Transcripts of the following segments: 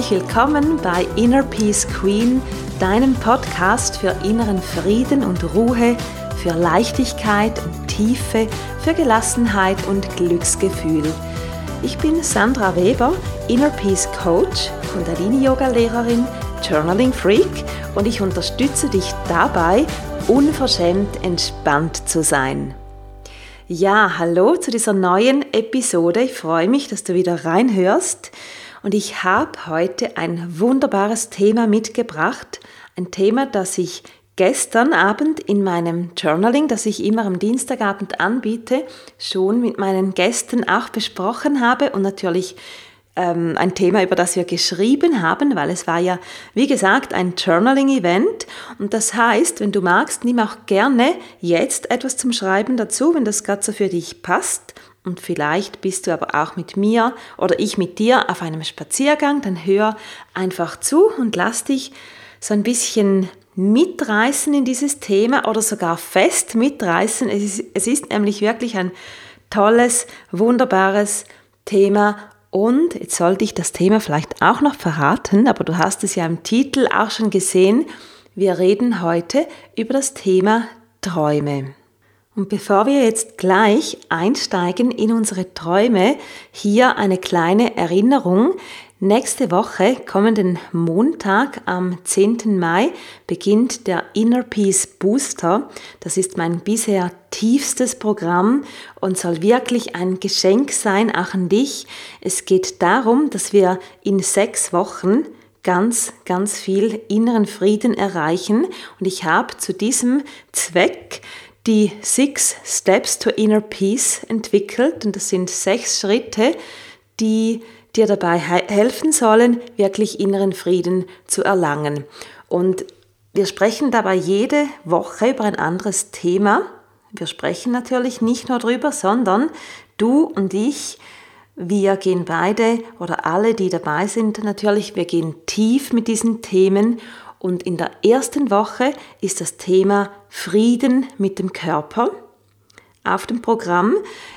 herzlich willkommen bei Inner Peace Queen, deinem Podcast für inneren Frieden und Ruhe, für Leichtigkeit und Tiefe, für Gelassenheit und Glücksgefühl. Ich bin Sandra Weber, Inner Peace Coach, Kundalini-Yoga-Lehrerin, Journaling Freak und ich unterstütze dich dabei, unverschämt entspannt zu sein. Ja, hallo zu dieser neuen Episode. Ich freue mich, dass du wieder reinhörst. Und ich habe heute ein wunderbares Thema mitgebracht. Ein Thema, das ich gestern Abend in meinem Journaling, das ich immer am Dienstagabend anbiete, schon mit meinen Gästen auch besprochen habe und natürlich ähm, ein Thema, über das wir geschrieben haben, weil es war ja, wie gesagt, ein Journaling-Event. Und das heißt, wenn du magst, nimm auch gerne jetzt etwas zum Schreiben dazu, wenn das gerade so für dich passt. Und vielleicht bist du aber auch mit mir oder ich mit dir auf einem Spaziergang, dann hör einfach zu und lass dich so ein bisschen mitreißen in dieses Thema oder sogar fest mitreißen. Es ist, es ist nämlich wirklich ein tolles, wunderbares Thema. Und jetzt sollte ich das Thema vielleicht auch noch verraten, aber du hast es ja im Titel auch schon gesehen. Wir reden heute über das Thema Träume. Und bevor wir jetzt gleich einsteigen in unsere Träume, hier eine kleine Erinnerung. Nächste Woche, kommenden Montag am 10. Mai, beginnt der Inner Peace Booster. Das ist mein bisher tiefstes Programm und soll wirklich ein Geschenk sein, auch an dich. Es geht darum, dass wir in sechs Wochen ganz, ganz viel inneren Frieden erreichen. Und ich habe zu diesem Zweck die Six Steps to Inner Peace entwickelt und das sind sechs Schritte, die dir dabei helfen sollen, wirklich inneren Frieden zu erlangen. Und wir sprechen dabei jede Woche über ein anderes Thema. Wir sprechen natürlich nicht nur darüber, sondern du und ich, wir gehen beide oder alle, die dabei sind, natürlich, wir gehen tief mit diesen Themen und in der ersten Woche ist das Thema Frieden mit dem Körper auf dem Programm.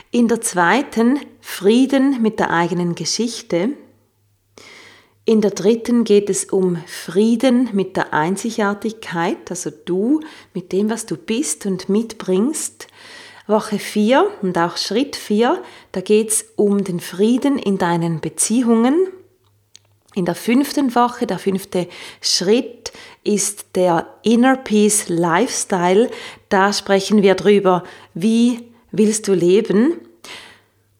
In der zweiten Frieden mit der eigenen Geschichte. In der dritten geht es um Frieden mit der Einzigartigkeit, also du mit dem, was du bist und mitbringst. Woche 4 und auch Schritt 4, da geht es um den Frieden in deinen Beziehungen, in der fünften Woche, der fünfte Schritt ist der Inner Peace Lifestyle. Da sprechen wir drüber, wie willst du leben?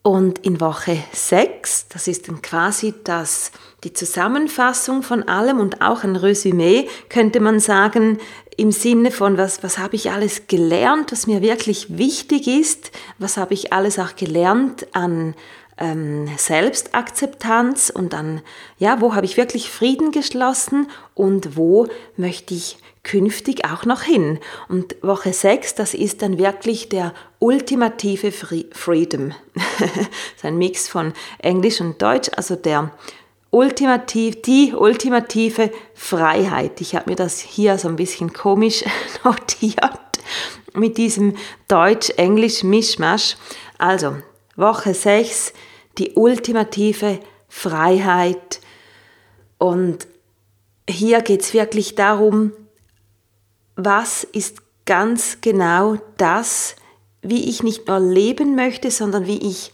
Und in Woche 6, das ist dann quasi das, die Zusammenfassung von allem und auch ein Resümee, könnte man sagen, im Sinne von, was, was habe ich alles gelernt, was mir wirklich wichtig ist, was habe ich alles auch gelernt an ähm, Selbstakzeptanz und dann, ja, wo habe ich wirklich Frieden geschlossen und wo möchte ich künftig auch noch hin. Und Woche 6, das ist dann wirklich der ultimative Freedom. das ist ein Mix von Englisch und Deutsch, also der ultimativ, die ultimative Freiheit. Ich habe mir das hier so ein bisschen komisch notiert mit diesem Deutsch-Englisch-Mischmasch. Also, Woche 6, die ultimative Freiheit. Und hier geht es wirklich darum, was ist ganz genau das, wie ich nicht nur leben möchte, sondern wie ich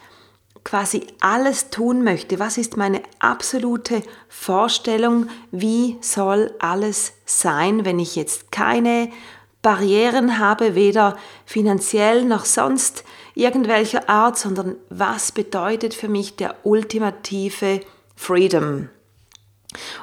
quasi alles tun möchte. Was ist meine absolute Vorstellung? Wie soll alles sein, wenn ich jetzt keine Barrieren habe, weder finanziell noch sonst irgendwelcher Art, sondern was bedeutet für mich der ultimative Freedom.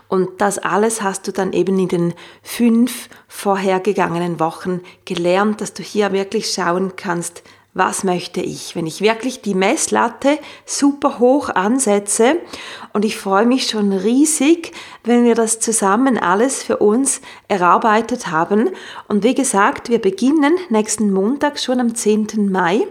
Und das alles hast du dann eben in den fünf vorhergegangenen Wochen gelernt, dass du hier wirklich schauen kannst, was möchte ich, wenn ich wirklich die Messlatte super hoch ansetze und ich freue mich schon riesig, wenn wir das zusammen alles für uns erarbeitet haben. Und wie gesagt, wir beginnen nächsten Montag schon am 10. Mai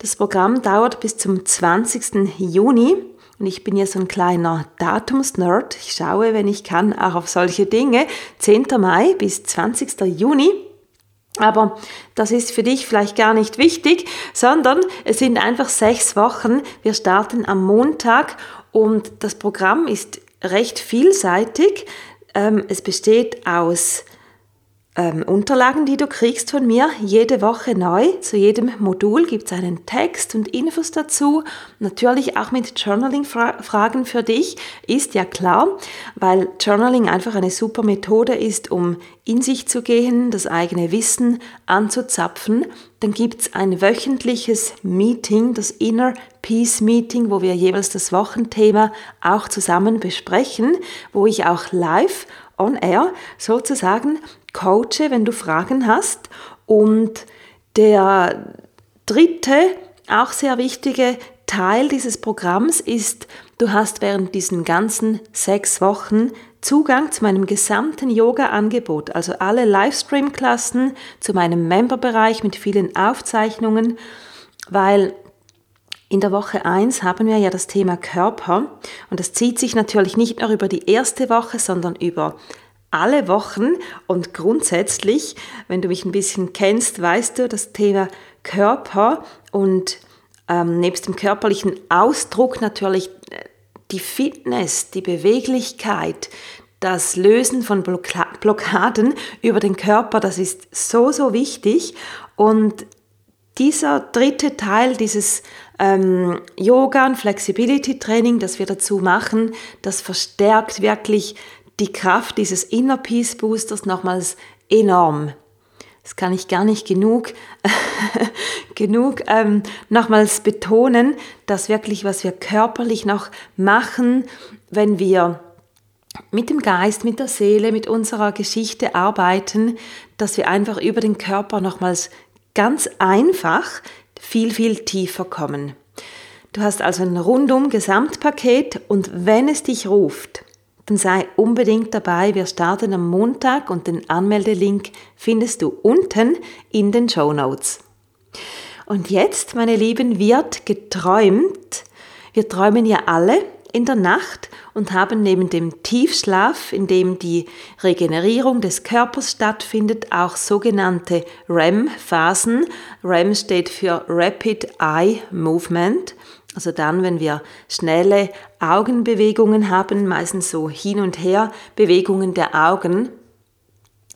das Programm dauert bis zum 20. Juni und ich bin ja so ein kleiner Datumsnerd. Ich schaue, wenn ich kann, auch auf solche Dinge. 10. Mai bis 20. Juni. Aber das ist für dich vielleicht gar nicht wichtig, sondern es sind einfach sechs Wochen. Wir starten am Montag und das Programm ist recht vielseitig. Ähm, es besteht aus ähm, Unterlagen, die du kriegst von mir, jede Woche neu. Zu jedem Modul gibt es einen Text und Infos dazu. Natürlich auch mit Journaling-Fragen für dich, ist ja klar, weil Journaling einfach eine super Methode ist, um in sich zu gehen, das eigene Wissen anzuzapfen. Dann gibt es ein wöchentliches Meeting, das Inner Peace Meeting, wo wir jeweils das Wochenthema auch zusammen besprechen, wo ich auch live on air sozusagen coache, wenn du Fragen hast. Und der dritte, auch sehr wichtige Teil dieses Programms ist, du hast während diesen ganzen sechs Wochen Zugang zu meinem gesamten Yoga-Angebot, also alle Livestream-Klassen, zu meinem Member-Bereich mit vielen Aufzeichnungen, weil in der Woche 1 haben wir ja das Thema Körper und das zieht sich natürlich nicht nur über die erste Woche, sondern über alle Wochen und grundsätzlich, wenn du mich ein bisschen kennst, weißt du, das Thema Körper und ähm, nebst dem körperlichen Ausdruck natürlich äh, die Fitness, die Beweglichkeit, das Lösen von Blockaden über den Körper, das ist so, so wichtig. Und dieser dritte Teil dieses ähm, Yoga und Flexibility Training, das wir dazu machen, das verstärkt wirklich die Kraft dieses Inner Peace Boosters nochmals enorm. Das kann ich gar nicht genug, genug ähm, nochmals betonen, dass wirklich, was wir körperlich noch machen, wenn wir mit dem Geist, mit der Seele, mit unserer Geschichte arbeiten, dass wir einfach über den Körper nochmals ganz einfach viel, viel tiefer kommen. Du hast also ein rundum Gesamtpaket und wenn es dich ruft, dann sei unbedingt dabei. Wir starten am Montag und den Anmeldelink findest du unten in den Show Notes. Und jetzt, meine Lieben, wird geträumt. Wir träumen ja alle in der Nacht und haben neben dem Tiefschlaf, in dem die Regenerierung des Körpers stattfindet, auch sogenannte REM-Phasen. REM steht für Rapid Eye Movement. Also dann, wenn wir schnelle Augenbewegungen haben, meistens so hin und her Bewegungen der Augen,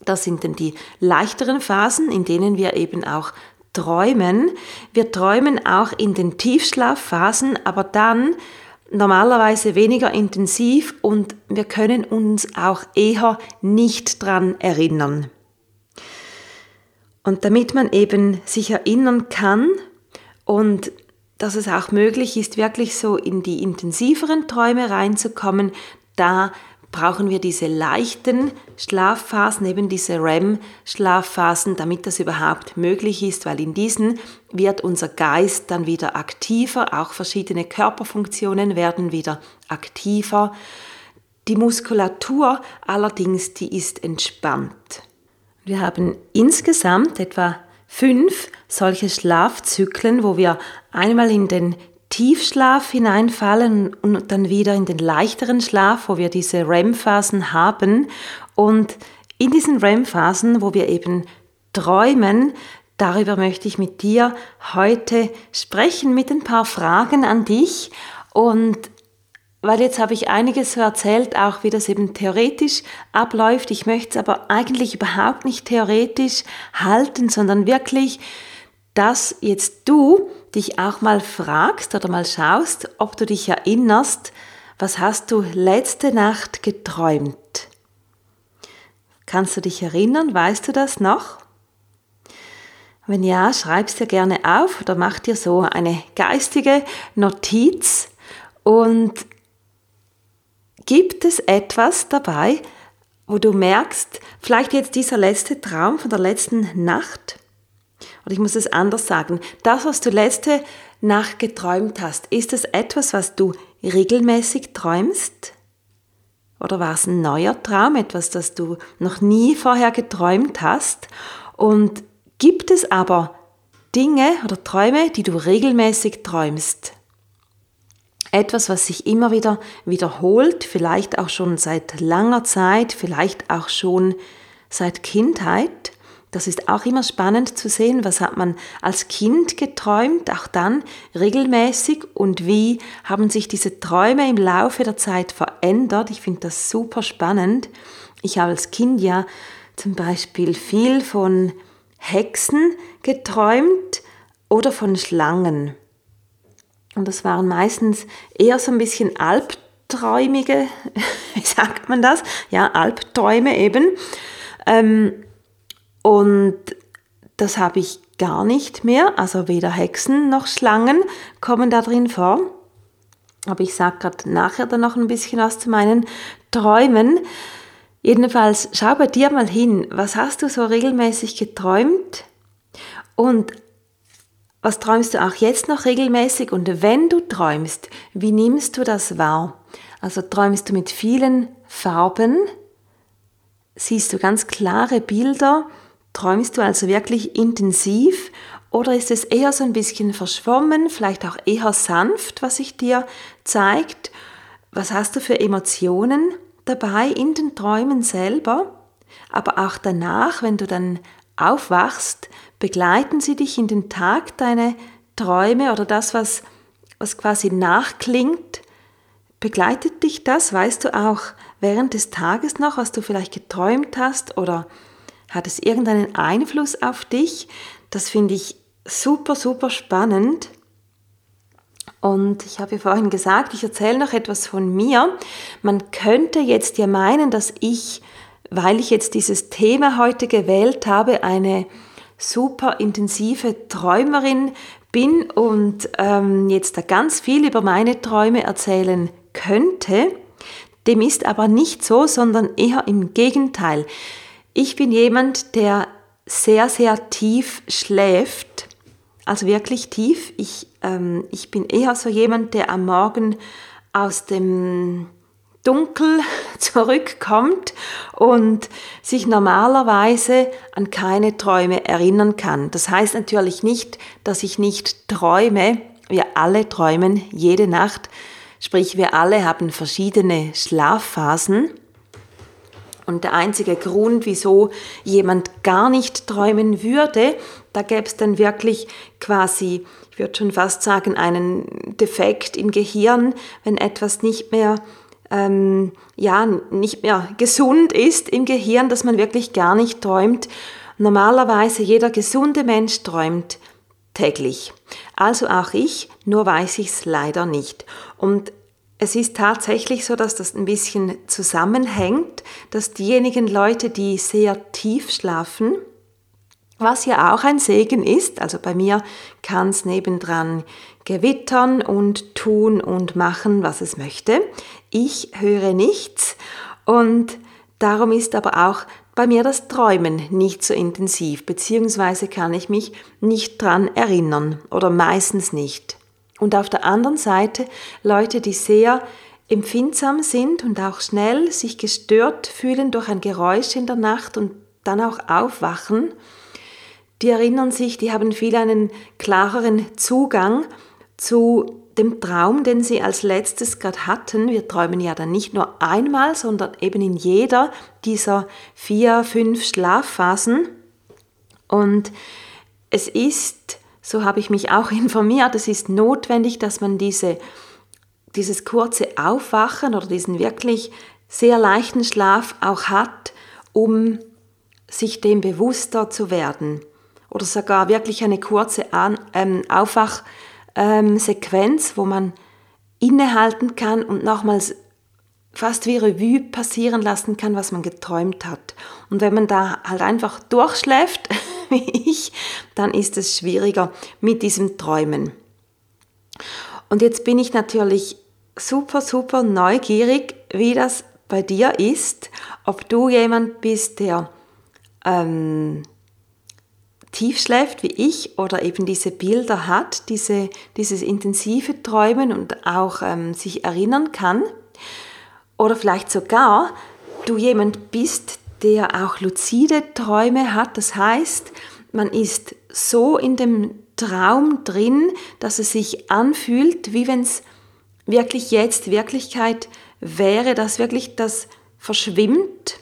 das sind dann die leichteren Phasen, in denen wir eben auch träumen. Wir träumen auch in den Tiefschlafphasen, aber dann normalerweise weniger intensiv und wir können uns auch eher nicht dran erinnern. Und damit man eben sich erinnern kann und dass es auch möglich ist, wirklich so in die intensiveren Träume reinzukommen, da brauchen wir diese leichten Schlafphasen, eben diese REM-Schlafphasen, damit das überhaupt möglich ist, weil in diesen wird unser Geist dann wieder aktiver, auch verschiedene Körperfunktionen werden wieder aktiver. Die Muskulatur allerdings, die ist entspannt. Wir haben insgesamt etwa fünf solche Schlafzyklen, wo wir einmal in den Tiefschlaf hineinfallen und dann wieder in den leichteren Schlaf, wo wir diese REM-Phasen haben. Und in diesen REM-Phasen, wo wir eben träumen, darüber möchte ich mit dir heute sprechen mit ein paar Fragen an dich. Und weil jetzt habe ich einiges so erzählt, auch wie das eben theoretisch abläuft. Ich möchte es aber eigentlich überhaupt nicht theoretisch halten, sondern wirklich, dass jetzt du dich auch mal fragst oder mal schaust, ob du dich erinnerst, was hast du letzte Nacht geträumt? Kannst du dich erinnern? Weißt du das noch? Wenn ja, schreib's dir gerne auf oder mach dir so eine geistige Notiz und Gibt es etwas dabei, wo du merkst, vielleicht jetzt dieser letzte Traum von der letzten Nacht? Oder ich muss es anders sagen, das, was du letzte Nacht geträumt hast, ist es etwas, was du regelmäßig träumst? Oder war es ein neuer Traum, etwas, das du noch nie vorher geträumt hast? Und gibt es aber Dinge oder Träume, die du regelmäßig träumst? Etwas, was sich immer wieder wiederholt, vielleicht auch schon seit langer Zeit, vielleicht auch schon seit Kindheit, Das ist auch immer spannend zu sehen, was hat man als Kind geträumt, auch dann regelmäßig und wie haben sich diese Träume im Laufe der Zeit verändert. Ich finde das super spannend. Ich habe als Kind ja zum Beispiel viel von Hexen geträumt oder von Schlangen. Und das waren meistens eher so ein bisschen albträumige, wie sagt man das? Ja, Albträume eben. Ähm, und das habe ich gar nicht mehr, also weder Hexen noch Schlangen kommen da drin vor. Aber ich sage gerade nachher dann noch ein bisschen was zu meinen Träumen. Jedenfalls schau bei dir mal hin, was hast du so regelmäßig geträumt und was träumst du auch jetzt noch regelmäßig und wenn du träumst, wie nimmst du das wahr? Also träumst du mit vielen Farben, siehst du ganz klare Bilder, träumst du also wirklich intensiv oder ist es eher so ein bisschen verschwommen, vielleicht auch eher sanft, was sich dir zeigt? Was hast du für Emotionen? dabei in den Träumen selber, aber auch danach, wenn du dann aufwachst, begleiten sie dich in den Tag, deine Träume oder das, was, was quasi nachklingt. Begleitet dich das? Weißt du auch während des Tages noch, was du vielleicht geträumt hast oder hat es irgendeinen Einfluss auf dich? Das finde ich super, super spannend. Und ich habe ja vorhin gesagt, ich erzähle noch etwas von mir. Man könnte jetzt ja meinen, dass ich, weil ich jetzt dieses Thema heute gewählt habe, eine super intensive Träumerin bin und ähm, jetzt da ganz viel über meine Träume erzählen könnte. Dem ist aber nicht so, sondern eher im Gegenteil. Ich bin jemand, der sehr, sehr tief schläft also wirklich tief. Ich, ähm, ich bin eher so jemand, der am Morgen aus dem Dunkel zurückkommt und sich normalerweise an keine Träume erinnern kann. Das heißt natürlich nicht, dass ich nicht träume. Wir alle träumen jede Nacht. Sprich, wir alle haben verschiedene Schlafphasen. Und der einzige Grund, wieso jemand gar nicht träumen würde, da gäbe es dann wirklich quasi, ich würde schon fast sagen, einen Defekt im Gehirn, wenn etwas nicht mehr, ähm, ja, nicht mehr gesund ist im Gehirn, dass man wirklich gar nicht träumt. Normalerweise jeder gesunde Mensch träumt täglich. Also auch ich, nur weiß ich es leider nicht. Und es ist tatsächlich so, dass das ein bisschen zusammenhängt, dass diejenigen Leute, die sehr tief schlafen, was ja auch ein Segen ist, also bei mir kann es nebendran gewittern und tun und machen, was es möchte. Ich höre nichts und darum ist aber auch bei mir das Träumen nicht so intensiv, beziehungsweise kann ich mich nicht dran erinnern oder meistens nicht. Und auf der anderen Seite Leute, die sehr empfindsam sind und auch schnell sich gestört fühlen durch ein Geräusch in der Nacht und dann auch aufwachen, die erinnern sich, die haben viel einen klareren Zugang zu dem Traum, den sie als letztes gerade hatten. Wir träumen ja dann nicht nur einmal, sondern eben in jeder dieser vier, fünf Schlafphasen. Und es ist so habe ich mich auch informiert, es ist notwendig, dass man diese, dieses kurze Aufwachen oder diesen wirklich sehr leichten Schlaf auch hat, um sich dem bewusster zu werden. Oder sogar wirklich eine kurze An ähm, Aufwachsequenz, ähm, wo man innehalten kann und nochmals fast wie Revue passieren lassen kann, was man geträumt hat. Und wenn man da halt einfach durchschläft, wie ich, dann ist es schwieriger mit diesem Träumen. Und jetzt bin ich natürlich super, super neugierig, wie das bei dir ist, ob du jemand bist, der ähm, tief schläft wie ich oder eben diese Bilder hat, diese, dieses intensive Träumen und auch ähm, sich erinnern kann. Oder vielleicht sogar du jemand bist, der auch luzide Träume hat. Das heißt, man ist so in dem Traum drin, dass es sich anfühlt, wie wenn es wirklich jetzt Wirklichkeit wäre, dass wirklich das verschwimmt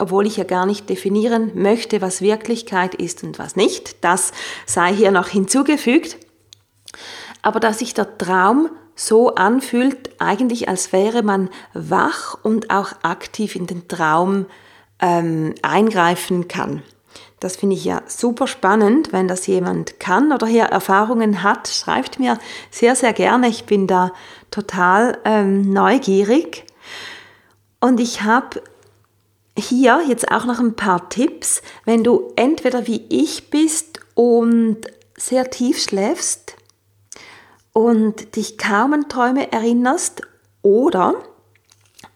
obwohl ich ja gar nicht definieren möchte, was Wirklichkeit ist und was nicht. Das sei hier noch hinzugefügt. Aber dass sich der Traum so anfühlt, eigentlich als wäre man wach und auch aktiv in den Traum ähm, eingreifen kann. Das finde ich ja super spannend, wenn das jemand kann oder hier Erfahrungen hat. Schreibt mir sehr, sehr gerne. Ich bin da total ähm, neugierig. Und ich habe hier jetzt auch noch ein paar Tipps, wenn du entweder wie ich bist und sehr tief schläfst und dich kaum an Träume erinnerst oder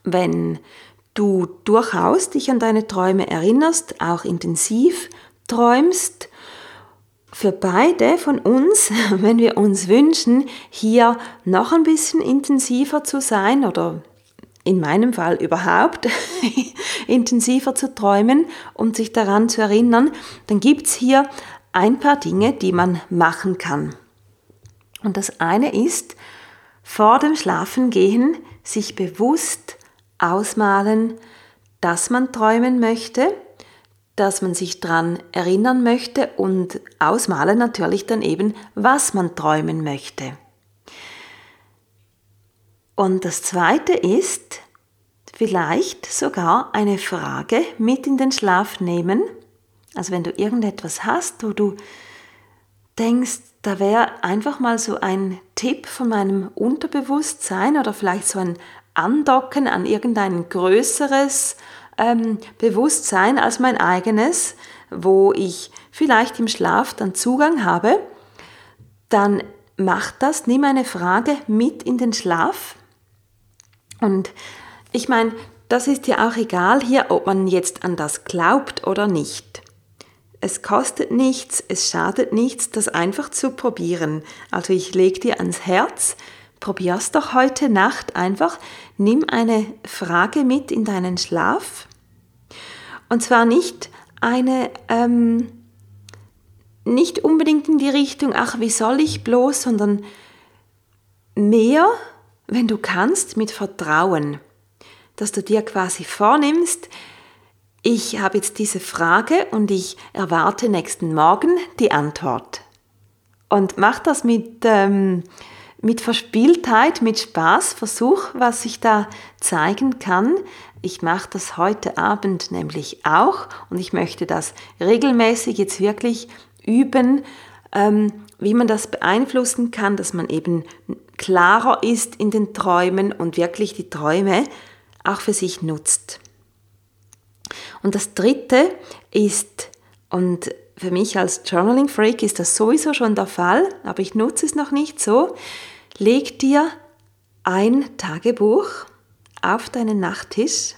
wenn du durchaus dich an deine Träume erinnerst, auch intensiv träumst, für beide von uns, wenn wir uns wünschen, hier noch ein bisschen intensiver zu sein oder in meinem Fall überhaupt intensiver zu träumen und sich daran zu erinnern, dann gibt es hier ein paar Dinge, die man machen kann. Und das eine ist, vor dem Schlafengehen sich bewusst ausmalen, dass man träumen möchte, dass man sich daran erinnern möchte und ausmalen natürlich dann eben, was man träumen möchte. Und das Zweite ist, vielleicht sogar eine Frage mit in den Schlaf nehmen. Also wenn du irgendetwas hast, wo du denkst, da wäre einfach mal so ein Tipp von meinem Unterbewusstsein oder vielleicht so ein Andocken an irgendein größeres ähm, Bewusstsein als mein eigenes, wo ich vielleicht im Schlaf dann Zugang habe, dann mach das, nimm eine Frage mit in den Schlaf und ich meine, das ist ja auch egal hier, ob man jetzt an das glaubt oder nicht. Es kostet nichts, es schadet nichts, das einfach zu probieren. Also ich lege dir ans Herz, probier's doch heute Nacht einfach, nimm eine Frage mit in deinen Schlaf. Und zwar nicht eine, ähm, nicht unbedingt in die Richtung, ach, wie soll ich bloß, sondern mehr, wenn du kannst, mit Vertrauen dass du dir quasi vornimmst, ich habe jetzt diese Frage und ich erwarte nächsten Morgen die Antwort. Und mach das mit, ähm, mit Verspieltheit, mit Spaß, versuch, was ich da zeigen kann. Ich mache das heute Abend nämlich auch und ich möchte das regelmäßig jetzt wirklich üben, ähm, wie man das beeinflussen kann, dass man eben klarer ist in den Träumen und wirklich die Träume auch für sich nutzt. Und das Dritte ist, und für mich als Journaling Freak ist das sowieso schon der Fall, aber ich nutze es noch nicht so, leg dir ein Tagebuch auf deinen Nachttisch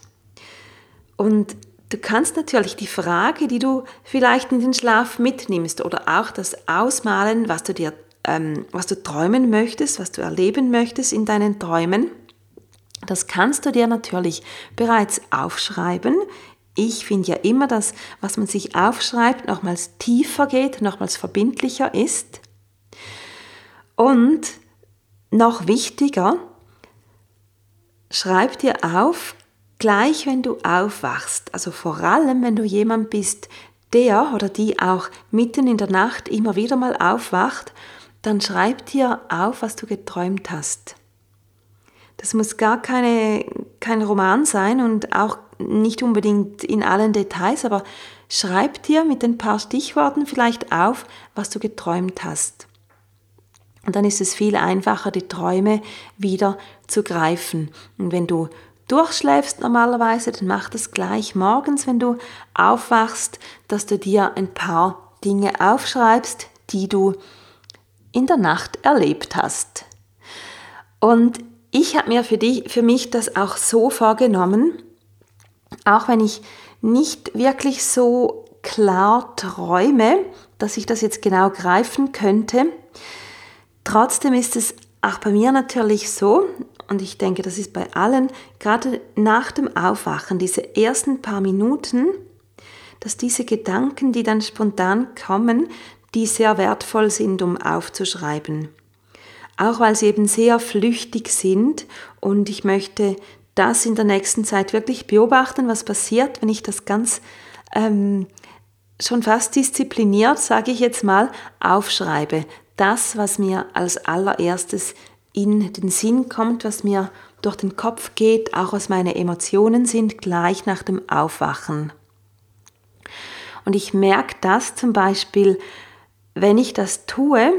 und du kannst natürlich die Frage, die du vielleicht in den Schlaf mitnimmst oder auch das Ausmalen, was du dir, ähm, was du träumen möchtest, was du erleben möchtest in deinen Träumen, das kannst du dir natürlich bereits aufschreiben. Ich finde ja immer, dass was man sich aufschreibt, nochmals tiefer geht, nochmals verbindlicher ist. Und noch wichtiger, schreib dir auf, gleich wenn du aufwachst, also vor allem wenn du jemand bist, der oder die auch mitten in der Nacht immer wieder mal aufwacht, dann schreib dir auf, was du geträumt hast. Das muss gar keine, kein Roman sein und auch nicht unbedingt in allen Details, aber schreib dir mit ein paar Stichworten vielleicht auf, was du geträumt hast. Und dann ist es viel einfacher, die Träume wieder zu greifen. Und wenn du durchschläfst normalerweise, dann mach das gleich morgens, wenn du aufwachst, dass du dir ein paar Dinge aufschreibst, die du in der Nacht erlebt hast. Und ich habe mir für, dich, für mich das auch so vorgenommen, auch wenn ich nicht wirklich so klar träume, dass ich das jetzt genau greifen könnte. Trotzdem ist es auch bei mir natürlich so, und ich denke, das ist bei allen, gerade nach dem Aufwachen, diese ersten paar Minuten, dass diese Gedanken, die dann spontan kommen, die sehr wertvoll sind, um aufzuschreiben auch weil sie eben sehr flüchtig sind und ich möchte das in der nächsten Zeit wirklich beobachten, was passiert, wenn ich das ganz ähm, schon fast diszipliniert, sage ich jetzt mal, aufschreibe. Das, was mir als allererstes in den Sinn kommt, was mir durch den Kopf geht, auch was meine Emotionen sind, gleich nach dem Aufwachen. Und ich merke das zum Beispiel, wenn ich das tue,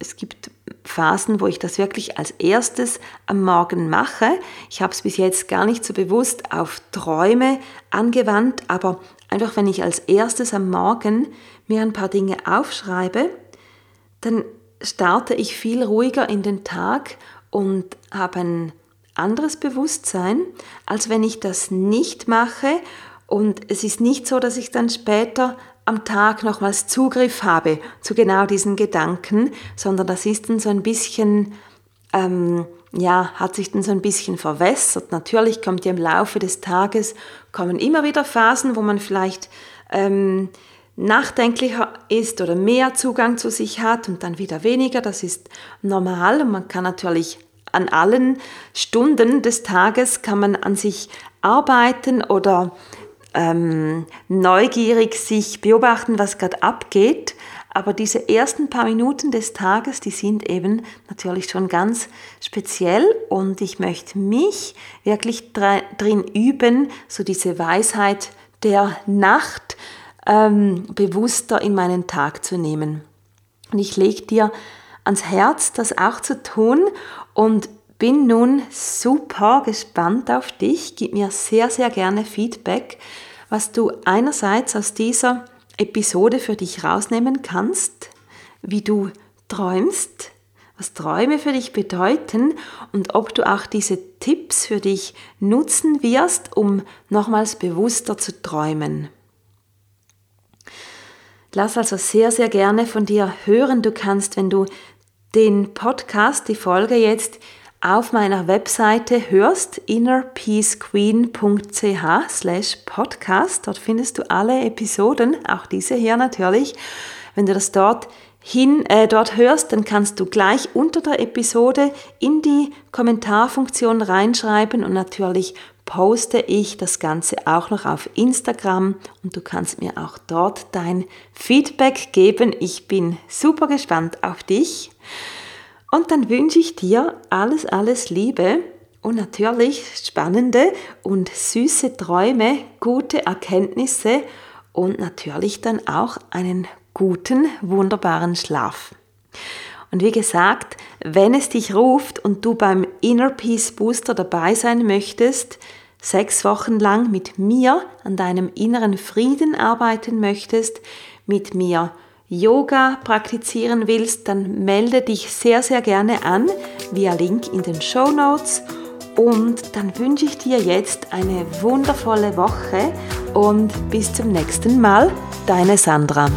es gibt Phasen, wo ich das wirklich als erstes am Morgen mache. Ich habe es bis jetzt gar nicht so bewusst auf Träume angewandt, aber einfach wenn ich als erstes am Morgen mir ein paar Dinge aufschreibe, dann starte ich viel ruhiger in den Tag und habe ein anderes Bewusstsein, als wenn ich das nicht mache. Und es ist nicht so, dass ich dann später am Tag nochmals Zugriff habe zu genau diesen Gedanken, sondern das ist dann so ein bisschen, ähm, ja, hat sich dann so ein bisschen verwässert. Natürlich kommt ja im Laufe des Tages, kommen immer wieder Phasen, wo man vielleicht ähm, nachdenklicher ist oder mehr Zugang zu sich hat und dann wieder weniger. Das ist normal und man kann natürlich an allen Stunden des Tages kann man an sich arbeiten oder ähm, neugierig sich beobachten, was gerade abgeht. Aber diese ersten paar Minuten des Tages, die sind eben natürlich schon ganz speziell und ich möchte mich wirklich drin üben, so diese Weisheit der Nacht ähm, bewusster in meinen Tag zu nehmen. Und ich lege dir ans Herz, das auch zu tun und bin nun super gespannt auf dich. Gib mir sehr, sehr gerne Feedback, was du einerseits aus dieser Episode für dich rausnehmen kannst, wie du träumst, was Träume für dich bedeuten und ob du auch diese Tipps für dich nutzen wirst, um nochmals bewusster zu träumen. Lass also sehr, sehr gerne von dir hören. Du kannst, wenn du den Podcast, die Folge jetzt auf meiner Webseite hörst, innerpeacequeen.ch slash podcast. Dort findest du alle Episoden, auch diese hier natürlich. Wenn du das dort hin, äh, dort hörst, dann kannst du gleich unter der Episode in die Kommentarfunktion reinschreiben und natürlich poste ich das Ganze auch noch auf Instagram und du kannst mir auch dort dein Feedback geben. Ich bin super gespannt auf dich. Und dann wünsche ich dir alles, alles Liebe und natürlich spannende und süße Träume, gute Erkenntnisse und natürlich dann auch einen guten, wunderbaren Schlaf. Und wie gesagt, wenn es dich ruft und du beim Inner Peace Booster dabei sein möchtest, sechs Wochen lang mit mir an deinem inneren Frieden arbeiten möchtest, mit mir Yoga praktizieren willst, dann melde dich sehr, sehr gerne an via Link in den Show Notes. Und dann wünsche ich dir jetzt eine wundervolle Woche und bis zum nächsten Mal, deine Sandra.